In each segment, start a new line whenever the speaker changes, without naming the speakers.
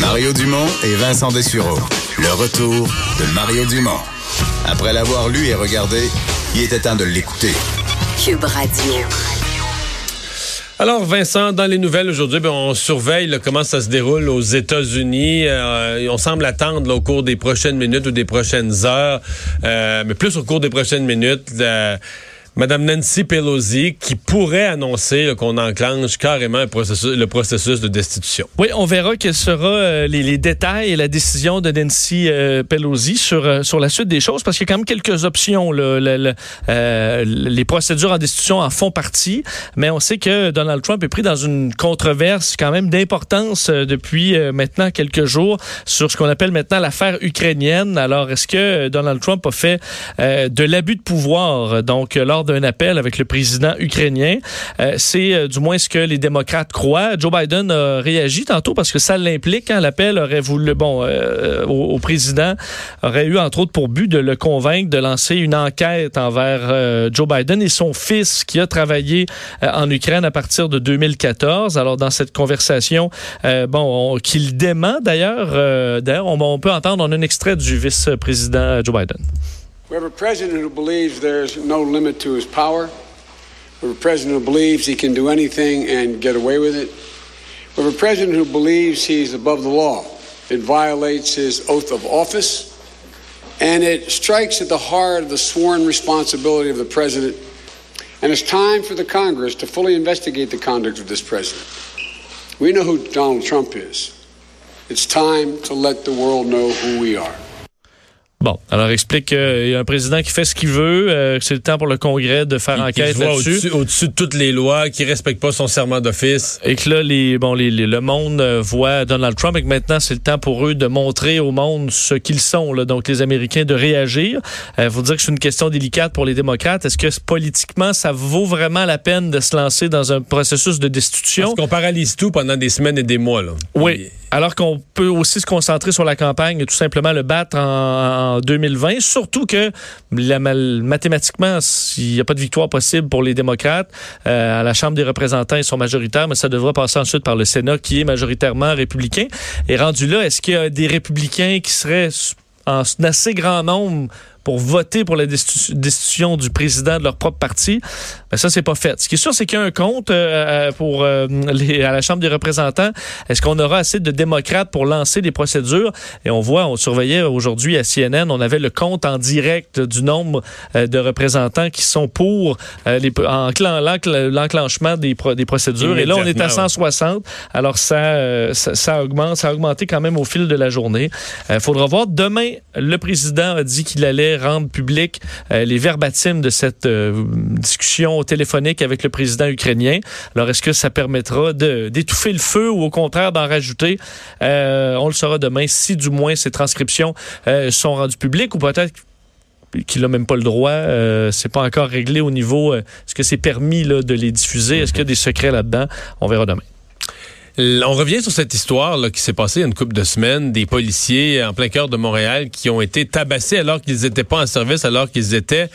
Mario Dumont et Vincent Dessureau. Le retour de Mario Dumont. Après l'avoir lu et regardé, il était temps de l'écouter.
Cube Radio.
Alors Vincent, dans les nouvelles aujourd'hui, ben, on surveille là, comment ça se déroule aux États-Unis. Euh, on semble attendre là, au cours des prochaines minutes ou des prochaines heures, euh, mais plus au cours des prochaines minutes. la- Madame Nancy Pelosi qui pourrait annoncer qu'on enclenche carrément le processus, de destitution.
Oui, on verra quels seront euh, les, détails et la décision de Nancy euh, Pelosi sur, euh, sur la suite des choses, parce qu'il y a quand même quelques options. là. Le- le- les procédures en destitution en font partie, mais on sait que Donald Trump est pris dans une controverse quand même d'importance depuis maintenant quelques jours sur ce qu'on appelle maintenant l'affaire ukrainienne. Alors, est-ce que Donald Trump a fait de l'abus de pouvoir, donc lors d'un appel avec le président ukrainien? Euh, C'est euh, du moins ce que les démocrates croient. Joe Biden a réagi tantôt parce que ça l'implique. Hein, L'appel aurait voulu, bon, euh, au, président aurait eu entre autres pour but de le convaincre de lancer une enquête envers Joe Biden et son fils qui a travaillé en Ukraine à partir de 2014. Alors dans cette conversation, bon, on- qu'il dément d'ailleurs. d'ailleurs, on, on peut entendre on a un extrait du vice-président Joe Biden.
We have a president who believes there's no limit to his power. We have a president who believes he can do anything and get away with it. We have a president who believes he's above the law. It violates his oath of office, and it strikes at the heart of the sworn responsibility of the president. And it's time for the Congress to fully investigate the conduct of this president. We know who Donald Trump is. It's time to let the world know who we are.
Bon, alors explique qu'il y a un président qui fait ce qu'il veut, euh, que c'est le temps pour le Congrès de faire enquête là-dessus.
au-dessus, de toutes les lois, qui respecte pas son serment d'office.
Et que là, les, bon, les, les- le monde euh, voit Donald Trump et que maintenant, c'est le temps pour eux de montrer au monde ce qu'ils sont, là, donc les Américains, de réagir. Il faut dire que c'est une question délicate pour les démocrates. Est-ce que politiquement, ça vaut vraiment la peine de se lancer dans un processus de destitution?
Parce qu'on paralyse tout pendant des semaines et des mois. Là.
Oui. Alors qu'on peut aussi se concentrer sur la campagne et tout simplement le battre en, en 2020. Surtout que mathématiquement, il n'y a pas de victoire possible pour les démocrates. Euh, à la Chambre des représentants, ils sont majoritaires, mais ça devra passer ensuite par le Sénat qui est majoritairement républicain. Et rendu là, est-ce qu'il y a des républicains qui seraient en assez grand nombre pour voter pour la destitu- destitution du président de leur propre parti, ben ça, c'est pas fait. Ce qui est sûr, c'est qu'il y a un compte euh, pour euh, les, à la Chambre des représentants. Est-ce qu'on aura assez de démocrates pour lancer des procédures? Et on voit, on surveillait aujourd'hui à CNN, on avait le compte en direct du nombre euh, de représentants qui sont pour euh, les, l'encl- l'enclenchement des, pro- des procédures. Et là, on est à
Immédiatement,
160. Alors, ça, euh, ça, ça augmente, ça a augmenté quand même au fil de la journée. Il faudra voir. Demain, le président a dit qu'il allait rendre public euh, les verbatims de cette euh, discussion téléphonique avec le président ukrainien. Alors, est-ce que ça permettra d'étouffer le feu ou au contraire d'en rajouter? Euh, on le saura demain si du moins ces transcriptions euh, sont rendues publiques ou peut-être qu'il n'a même pas le droit. Euh, c'est pas encore réglé au niveau. euh, Est-ce que c'est permis là, de les diffuser? Est-ce qu'il y a des secrets là-dedans? On verra demain.
On revient sur cette histoire là, qui s'est passée il y a une couple de semaines, des policiers en plein cœur de Montréal qui ont été tabassés alors qu'ils n'étaient pas en service, alors qu'ils étaient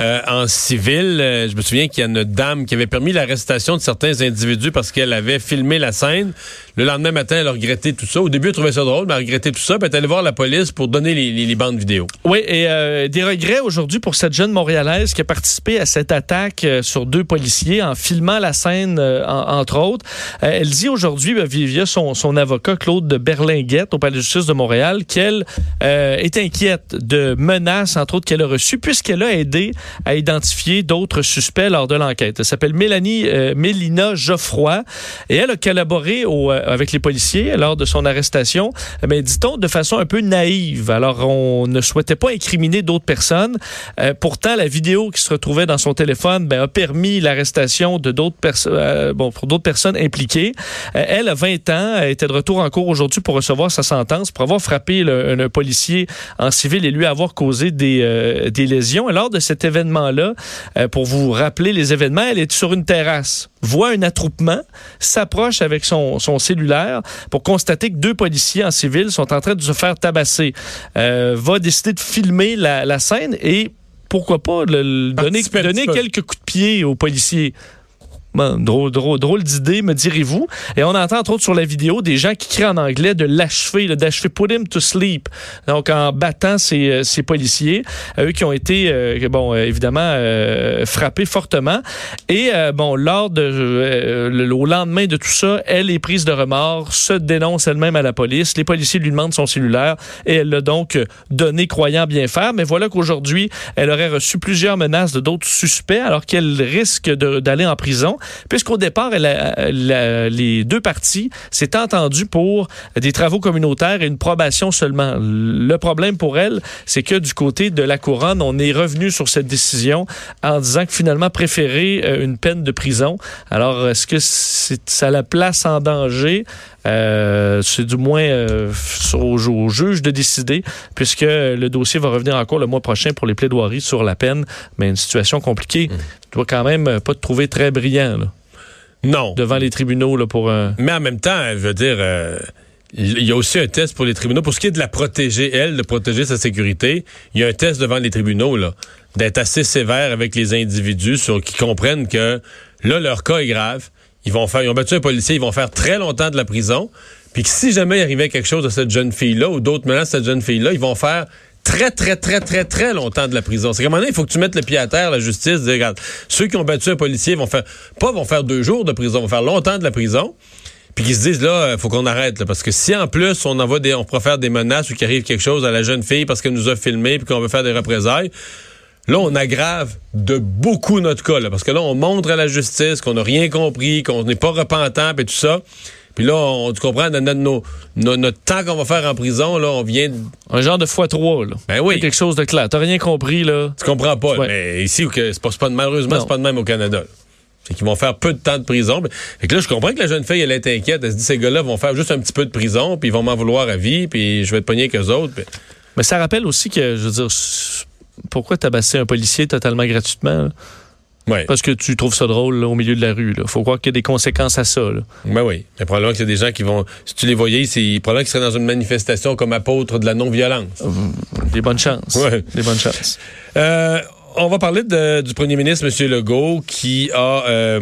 euh, en civil. Euh, je me souviens qu'il y a une dame qui avait permis l'arrestation de certains individus parce qu'elle avait filmé la scène. Le lendemain matin, elle a regretté tout ça. Au début, elle trouvait ça drôle, mais elle a regretté tout ça. Elle est allée voir la police pour donner les, bandes vidéo.
Oui, et euh, des regrets aujourd'hui pour cette jeune Montréalaise qui a participé à cette attaque sur deux policiers en filmant la scène, en- entre autres. Elle dit aujourd'hui, ben, via son, avocat Claude de Berlinguette au Palais de justice de Montréal, qu'elle euh, est inquiète de menaces, entre autres, qu'elle a reçues, puisqu'elle a aidé à identifier d'autres suspects lors de l'enquête. Elle s'appelle Mélanie euh, Mélina Geoffroy et elle a collaboré euh, avec les policiers lors de son arrestation, mais dit-on de façon un peu naïve. Alors, on ne souhaitait pas incriminer d'autres personnes. Euh, pourtant, la vidéo qui se retrouvait dans son téléphone ben, a permis l'arrestation de d'autres personnes, euh, bon, pour d'autres personnes impliquées. Euh, elle a 20 ans, elle était de retour en cours aujourd'hui pour recevoir sa sentence pour avoir frappé le- un, un policier en civil et lui avoir causé des, euh, des lésions. Et lors de cet événement-là, euh, pour vous rappeler les événements, elle est sur une terrasse, voit un attroupement, s'approche avec son, son cellulaire pour constater que deux policiers en civil sont en train de se faire tabasser. Euh, va décider de filmer la, la scène et pourquoi pas le- le donner, donner quelques coups de pied aux policiers. Bon, drôle, drôle, drôle d'idée, me direz-vous. Et on entend entre autres sur la vidéo des gens qui crient en anglais de l'achever, d'achever put him to sleep. Donc en battant ces, euh, ces policiers, eux qui ont été, euh, bon, euh, évidemment, euh, frappés fortement. Et bon, lors de, le, au lendemain de tout ça, elle est prise de remords, se dénonce elle-même à la police. Les policiers lui demandent son cellulaire et elle l'a donc donné croyant bien faire. Mais voilà qu'aujourd'hui, elle aurait reçu plusieurs menaces de d'autres suspects alors qu'elle risque d'aller en prison puisqu'au départ, les deux parties s'étaient entendues pour des travaux communautaires et une probation seulement. Le problème pour elle, c'est que du côté de la couronne, on est revenu sur cette décision en disant que finalement préférer euh, une peine de prison. Alors, est-ce que ça la place en danger? Euh, c'est du moins euh, au, au, juge de décider, puisque le dossier va revenir en cours le mois prochain pour les plaidoiries sur la peine. Mais une situation compliquée. Mmh. Tu dois quand même pas te trouver très brillant. Là.
Non.
Devant les tribunaux là, pour un.
Mais en même temps, je veux dire. Euh, il y a aussi un test pour les tribunaux. Pour ce qui est de la protéger, elle, de protéger sa sécurité, il y a un test devant les tribunaux, là, d'être assez sévère avec les individus sur qui comprennent que là, leur cas est grave. Ils vont faire, ils ont battu un policier, ils vont faire très longtemps de la prison. Puis que si jamais il arrivait quelque chose à cette jeune fille-là ou d'autres menaces à cette jeune fille-là, ils vont faire très, très, très, très, très longtemps de la prison. C'est qu'à un moment il faut que tu mettes le pied à terre, la justice, dire, regarde, ceux qui ont battu un policier vont faire, pas vont faire deux jours de prison, vont faire longtemps de la prison. Puis qu'ils se disent, là, il faut qu'on arrête, parce que si en plus on envoie des, on pourrait faire des menaces ou qu'il arrive quelque chose à la jeune fille parce qu'elle nous a filmé puis qu'on veut faire des représailles, Là, on aggrave de beaucoup notre cas, là, parce que là, on montre à la justice qu'on n'a rien compris, qu'on n'est pas repentant, et tout ça. Puis là, on, tu comprends, dans notre, notre temps qu'on va faire en prison, là, on vient...
Un genre de x3, là.
Ben oui.
Quelque chose de clair. T'as rien compris, là.
Tu comprends pas. Mais ici, c'est pas, pas, malheureusement, c'est pas de même au Canada. C'est qu'ils vont faire peu de temps de prison. Fait que là, je comprends que la jeune fille, elle est inquiète. Elle se dit, ces gars-là vont faire juste un petit peu de prison, puis ils vont m'en vouloir à vie, puis je vais être pogné qu'eux autres.
Mais ça rappelle aussi que, je veux dire, pourquoi tabasser un policier totalement gratuitement? Parce que tu trouves ça drôle au milieu de la rue. Il faut croire qu'il y a des conséquences à ça. Là.
Ben oui. Mais probablement qu'il y a des gens qui vont. Si tu les voyais, c'est probablement qu'ils seraient dans une manifestation comme apôtre de la non-violence.
Des bonnes chances. Des bonnes chances.
Euh, on va parler du premier ministre, M. Legault, qui a. Euh,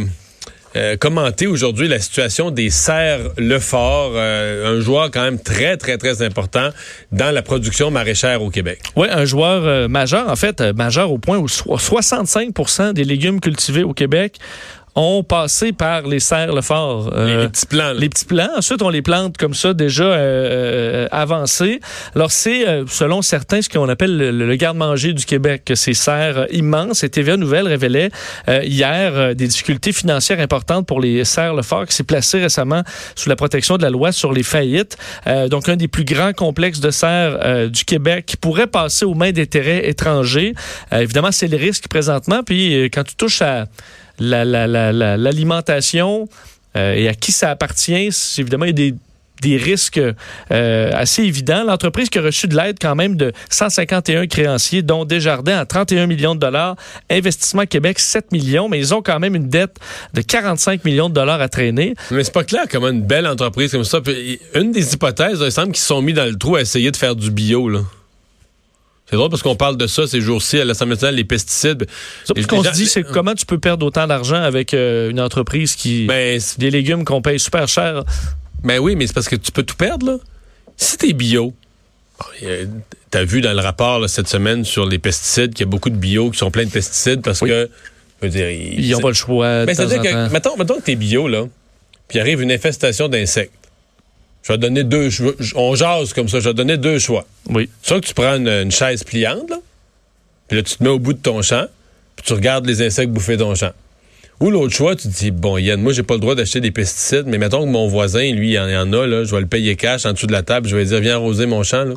euh, commenter aujourd'hui la situation des serres Lefort, euh, un joueur quand même très, très, très important dans la production maraîchère au Québec.
Oui, un joueur euh, majeur, en fait, majeur au point où 65 des légumes cultivés au Québec ont passé par les serres le fort.
Euh, les, petits plants.
Les petits plants. Ensuite, on les plante comme ça déjà euh, euh avancés. Alors, c'est, euh, selon certains, ce qu'on appelle le, garde-manger du Québec, ces serres immenses. Et TVA Nouvelle révélait hier des difficultés financières importantes pour les serres le fort qui s'est placé récemment sous la protection de la loi sur les faillites. donc, un des plus grands complexes de serres du Québec qui pourrait passer aux mains d'intérêts étrangers. évidemment, c'est le risque présentement. Puis, quand tu touches à l'alimentation la, la, euh, et à qui ça appartient, évidemment, il y a des risques euh, assez évidents. L'entreprise qui a reçu de l'aide quand même de 151 créanciers, dont Desjardins à 31 millions de dollars, Investissement Québec 7 millions, mais ils ont quand même une dette de 45 millions de dollars à traîner.
Mais c'est pas clair comment une belle entreprise comme ça. Une des hypothèses, il semble qu'ils se sont mis dans le trou à essayer de faire du bio. C'est drôle parce qu'on parle de ça ces jours-ci à l'Assemblée nationale, les pesticides.
Ce qu'on se dit, c'est comment tu peux perdre autant d'argent avec euh, une entreprise qui. Ben, des légumes qu'on paye super cher?
Ben oui, mais c'est parce que tu peux tout perdre, là. Si t'es bio, t'as vu dans le rapport cette semaine sur les pesticides qu'il y a beaucoup de bio qui sont pleins de pesticides parce que.
Je veux dire, ils n'ont pas le choix.
Mais c'est-à-dire que, mettons, mettons que t'es bio, là, puis arrive une infestation d'insectes. Je vais donner deux choix. On jase comme ça. Je vais donner deux choix.
Oui.
Soit que tu prends une, chaise pliante, là, puis là, tu te mets au bout de ton champ, puis tu regardes les insectes bouffer ton champ. Ou l'autre choix, tu te dis, bon, Yann, moi, j'ai pas le droit d'acheter des pesticides, mais mettons que mon voisin, lui, il en, a, là, je vais le payer cash en dessous de la table, je vais lui dire, viens arroser mon champ, là.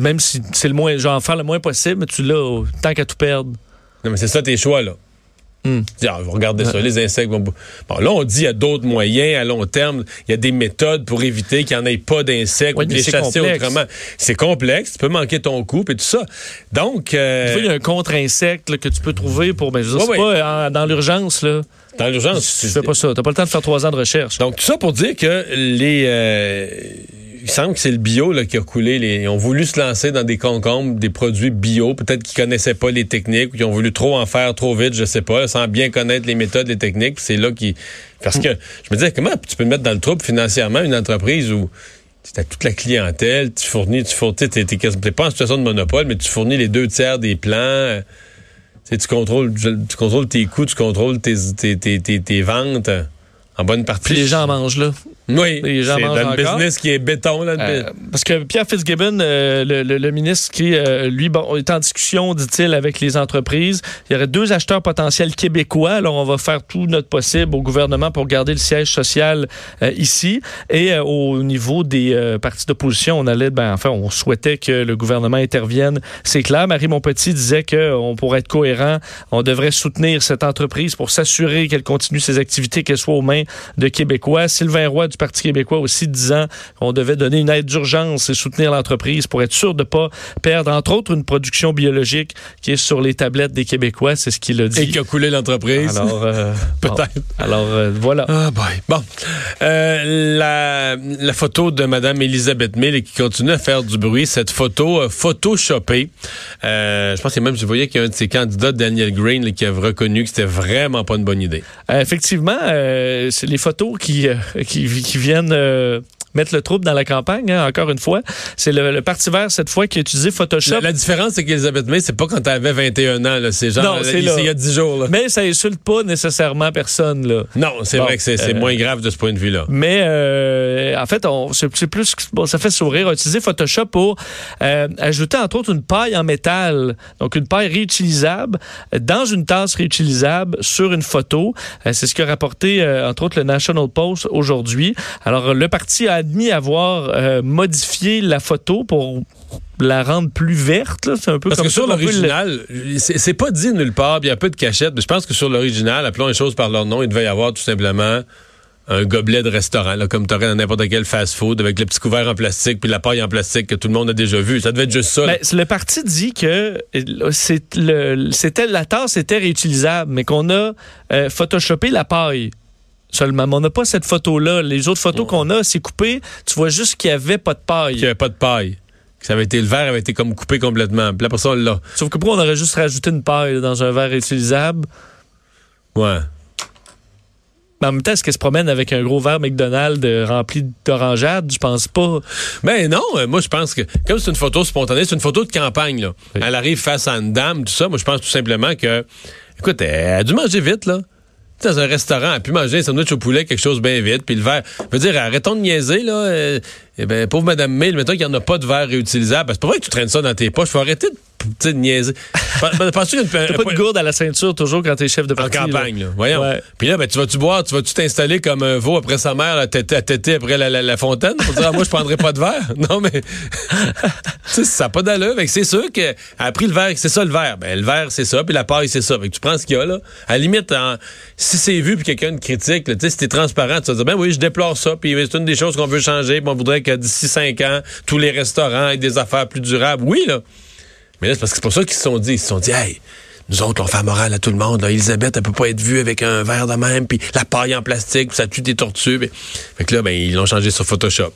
Même si c'est le moins, genre, faire le moins possible, mais tu l'as, tant qu'à tout perdre.
Non, mais c'est ça tes choix, là. Hmm. Ah, regardez ça, les insectes vont. Bon, là, on dit qu'il y a d'autres moyens à long terme. Il y a des méthodes pour éviter qu'il n'y en ait pas d'insectes ou de les chasser autrement. C'est complexe. Tu peux manquer ton coup et tout ça. Donc.
Euh... Il y a un contre-insecte que tu peux trouver pour. Ben, je sais pas, dans l'urgence, là.
Dans l'urgence.
Tu fais pas ça. T'as pas le temps de faire trois ans de recherche.
Donc, tout ça pour dire que les. Euh il semble que c'est le bio là, qui a coulé. Les, ils ont voulu se lancer dans des concombres, des produits bio. Peut-être qu'ils connaissaient pas les techniques ou qu'ils ont voulu trop en faire trop vite, je sais pas, sans bien connaître les méthodes, les techniques. C'est là qui, parce que je me disais comment tu peux mettre dans le trouble financièrement une entreprise où tu as toute la clientèle, tu fournis, tu fournis, t'es, t'es, pas en situation de monopole, mais tu fournis les deux tiers des plans. Tu, tu contrôles, tu contrôles tes coûts, tu contrôles tes, tes, tes, tes ventes en bonne partie.
Puis les gens mangent là.
Oui, c'est dans le business qui est béton. Là,
euh, parce que Pierre Fitzgibbon, euh, le, le, ministre qui, euh, lui, bon, est en discussion, dit-il, avec les entreprises. Il y aurait deux acheteurs potentiels québécois. Alors, on va faire tout notre possible au gouvernement pour garder le siège social ici. Et au niveau des partis d'opposition, on allait, ben, enfin, on souhaitait que le gouvernement intervienne. C'est clair. Marie Montpetit disait qu'on pourrait être cohérent. On devrait soutenir cette entreprise pour s'assurer qu'elle continue ses activités, qu'elle soit aux mains de Québécois. Sylvain Roy du Parti québécois aussi disant qu'on devait donner une aide d'urgence et soutenir l'entreprise pour être sûr de ne pas perdre, entre autres, une production biologique qui est sur les tablettes des Québécois. C'est ce qu'il a dit.
Et qui a coulé l'entreprise.
Alors, euh,
peut-être.
alors, euh, voilà.
Ah, boy. Bon. Euh, la, la, photo de Mme Elisabeth Mill qui continue à faire du bruit. Cette photo photoshopée. je pense que même, je voyais qu'il y a un de ses candidats, Daniel Green, qui a reconnu que c'était vraiment pas une bonne idée.
effectivement, les photos qui, qui, qui viennent euh, mettre le trouble dans la campagne, hein, encore une fois. C'est le, Parti vert, cette fois, qui a utilisé Photoshop.
La, différence, c'est qu'Elisabeth May, c'est pas quand elle avait 21 ans, C'est genre,
non, c'est
il y a 10 jours,
Mais ça insulte pas nécessairement personne, là.
Non, c'est vrai que c'est euh, moins grave de ce point de vue-là.
Mais, euh, en fait, c'est plus, bon, ça fait sourire. On a utilisé Photoshop pour ajouter, entre autres, une paille en métal. Donc, une paille réutilisable dans une tasse réutilisable sur une photo. c'est ce qu'a rapporté, entre autres, le National Post aujourd'hui. Alors, le parti a admis avoir euh, modifié la photo pour la rendre plus verte. C'est un peu
Parce
que
sur l'original, c'est pas dit nulle part, il y a peu de cachette, mais je pense que sur l'original, appelons les choses par leur nom, il devait y avoir tout simplement un gobelet de restaurant, là, comme tu aurais dans n'importe quel fast-food, avec le petit couvert en plastique puis la paille en plastique que tout le monde a déjà vu. Ça devait être juste ça.
Ben, le parti dit que c'était la tasse était réutilisable, mais qu'on a euh, photoshopé la paille seulement. on n'a pas cette photo-là. Les autres photos qu'on a, c'est coupé. Tu vois juste qu'il n'y avait pas de paille.
Qu'il n'y avait pas de paille. Que ça avait été, le verre avait été comme coupé complètement. Puis là, pour ça, on l'a.
Sauf que pourquoi on aurait juste rajouté une paille dans un verre utilisable?
Ouais.
Mais en même temps, est-ce qu'elle se promène avec un gros verre McDonald's rempli d'orangeade? Je pense pas.
Mais ben non, euh, moi je pense que comme c'est une photo spontanée, c'est une photo de campagne. Là. Elle arrive face à une dame, tout ça. Moi je pense tout simplement que, écoute, elle a dû manger vite là dans un restaurant, elle pu manger un sandwich au poulet, quelque chose bien vite, puis le verre. Je veux dire, arrêtons de niaiser, là. Euh, eh ben, pauvre Madame May, mettons qu'il n'y en a pas de verre réutilisable. C'est pas vrai que tu traînes ça dans tes poches? Faut arrêter de de niaiser.
Penses-tu T'as pas de gourde à la ceinture toujours quand t'es chef de parti.
En campagne, là. Voyons. Puis là, ben, tu vas-tu boire, tu vas-tu t'installer comme un veau après sa mère, à téter après la, fontaine pour dire, ah, moi, je prendrais pas de verre? Non, mais. ça n'a pas d'allure. C'est sûr qu'elle a pris le verre, c'est ça le verre. Ben, le verre, c'est ça, puis la paille, c'est ça. Fait que tu prends ce qu'il y a, là. À la limite, si c'est vu, puis quelqu'un critique, tu sais, si t'es transparent, tu vas dire, ben oui, je déplore ça, puis c'est une des choses qu'on veut changer, puis on voudrait que d'ici cinq ans, tous les restaurants aient des affaires plus durables. Oui, là. Mais là, c'est parce que c'est pour ça qu'ils se sont dit, ils se sont dit, hey, nous autres, on fait morale à tout le monde. Elisabeth, elle peut pas être vue avec un verre de même, puis la paille en plastique, puis ça tue des tortues. Fait que là, ben, ils l'ont changé sur Photoshop.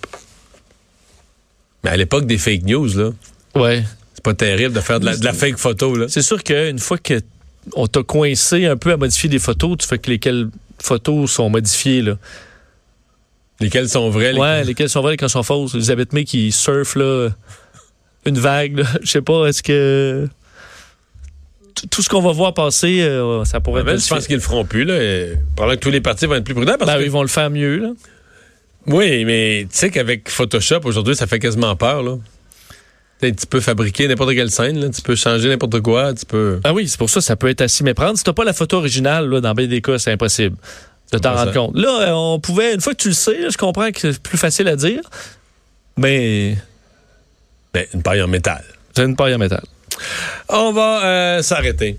Mais à l'époque des fake news, là.
Ouais.
C'est pas terrible de faire de la, fake photo, là.
C'est sûr qu'une fois que on t'a coincé un peu à modifier des photos, tu fais que lesquelles photos sont modifiées, là.
Lesquelles sont vraies?
Lesquelles... Ouais, lesquelles sont vraies, lesquelles sont fausses. Elisabeth May qui surfe, là une vague. Je sais pas, est-ce que tout ce qu'on va voir passer, euh, ça pourrait
être. Je pense qu'ils le feront plus. Là, pendant que tous les partis vont être plus prudents. Parce
ben, Ils vont le faire mieux. Là.
Oui, mais tu sais qu'avec Photoshop, aujourd'hui, ça fait quasiment peur. Là. Tu peux fabriquer n'importe quelle scène, là. tu peux changer n'importe quoi, tu peux.
Ah oui, c'est pour ça ça peut être assez méprendre. Si t'as pas la photo originale, là, dans bien des cas, c'est impossible de t'en rendre compte. Là, on pouvait, une fois que tu le sais, je comprends que c'est plus facile à dire, mais
ben, une paille en métal.
C'est une paille en métal.
On va euh, s'arrêter.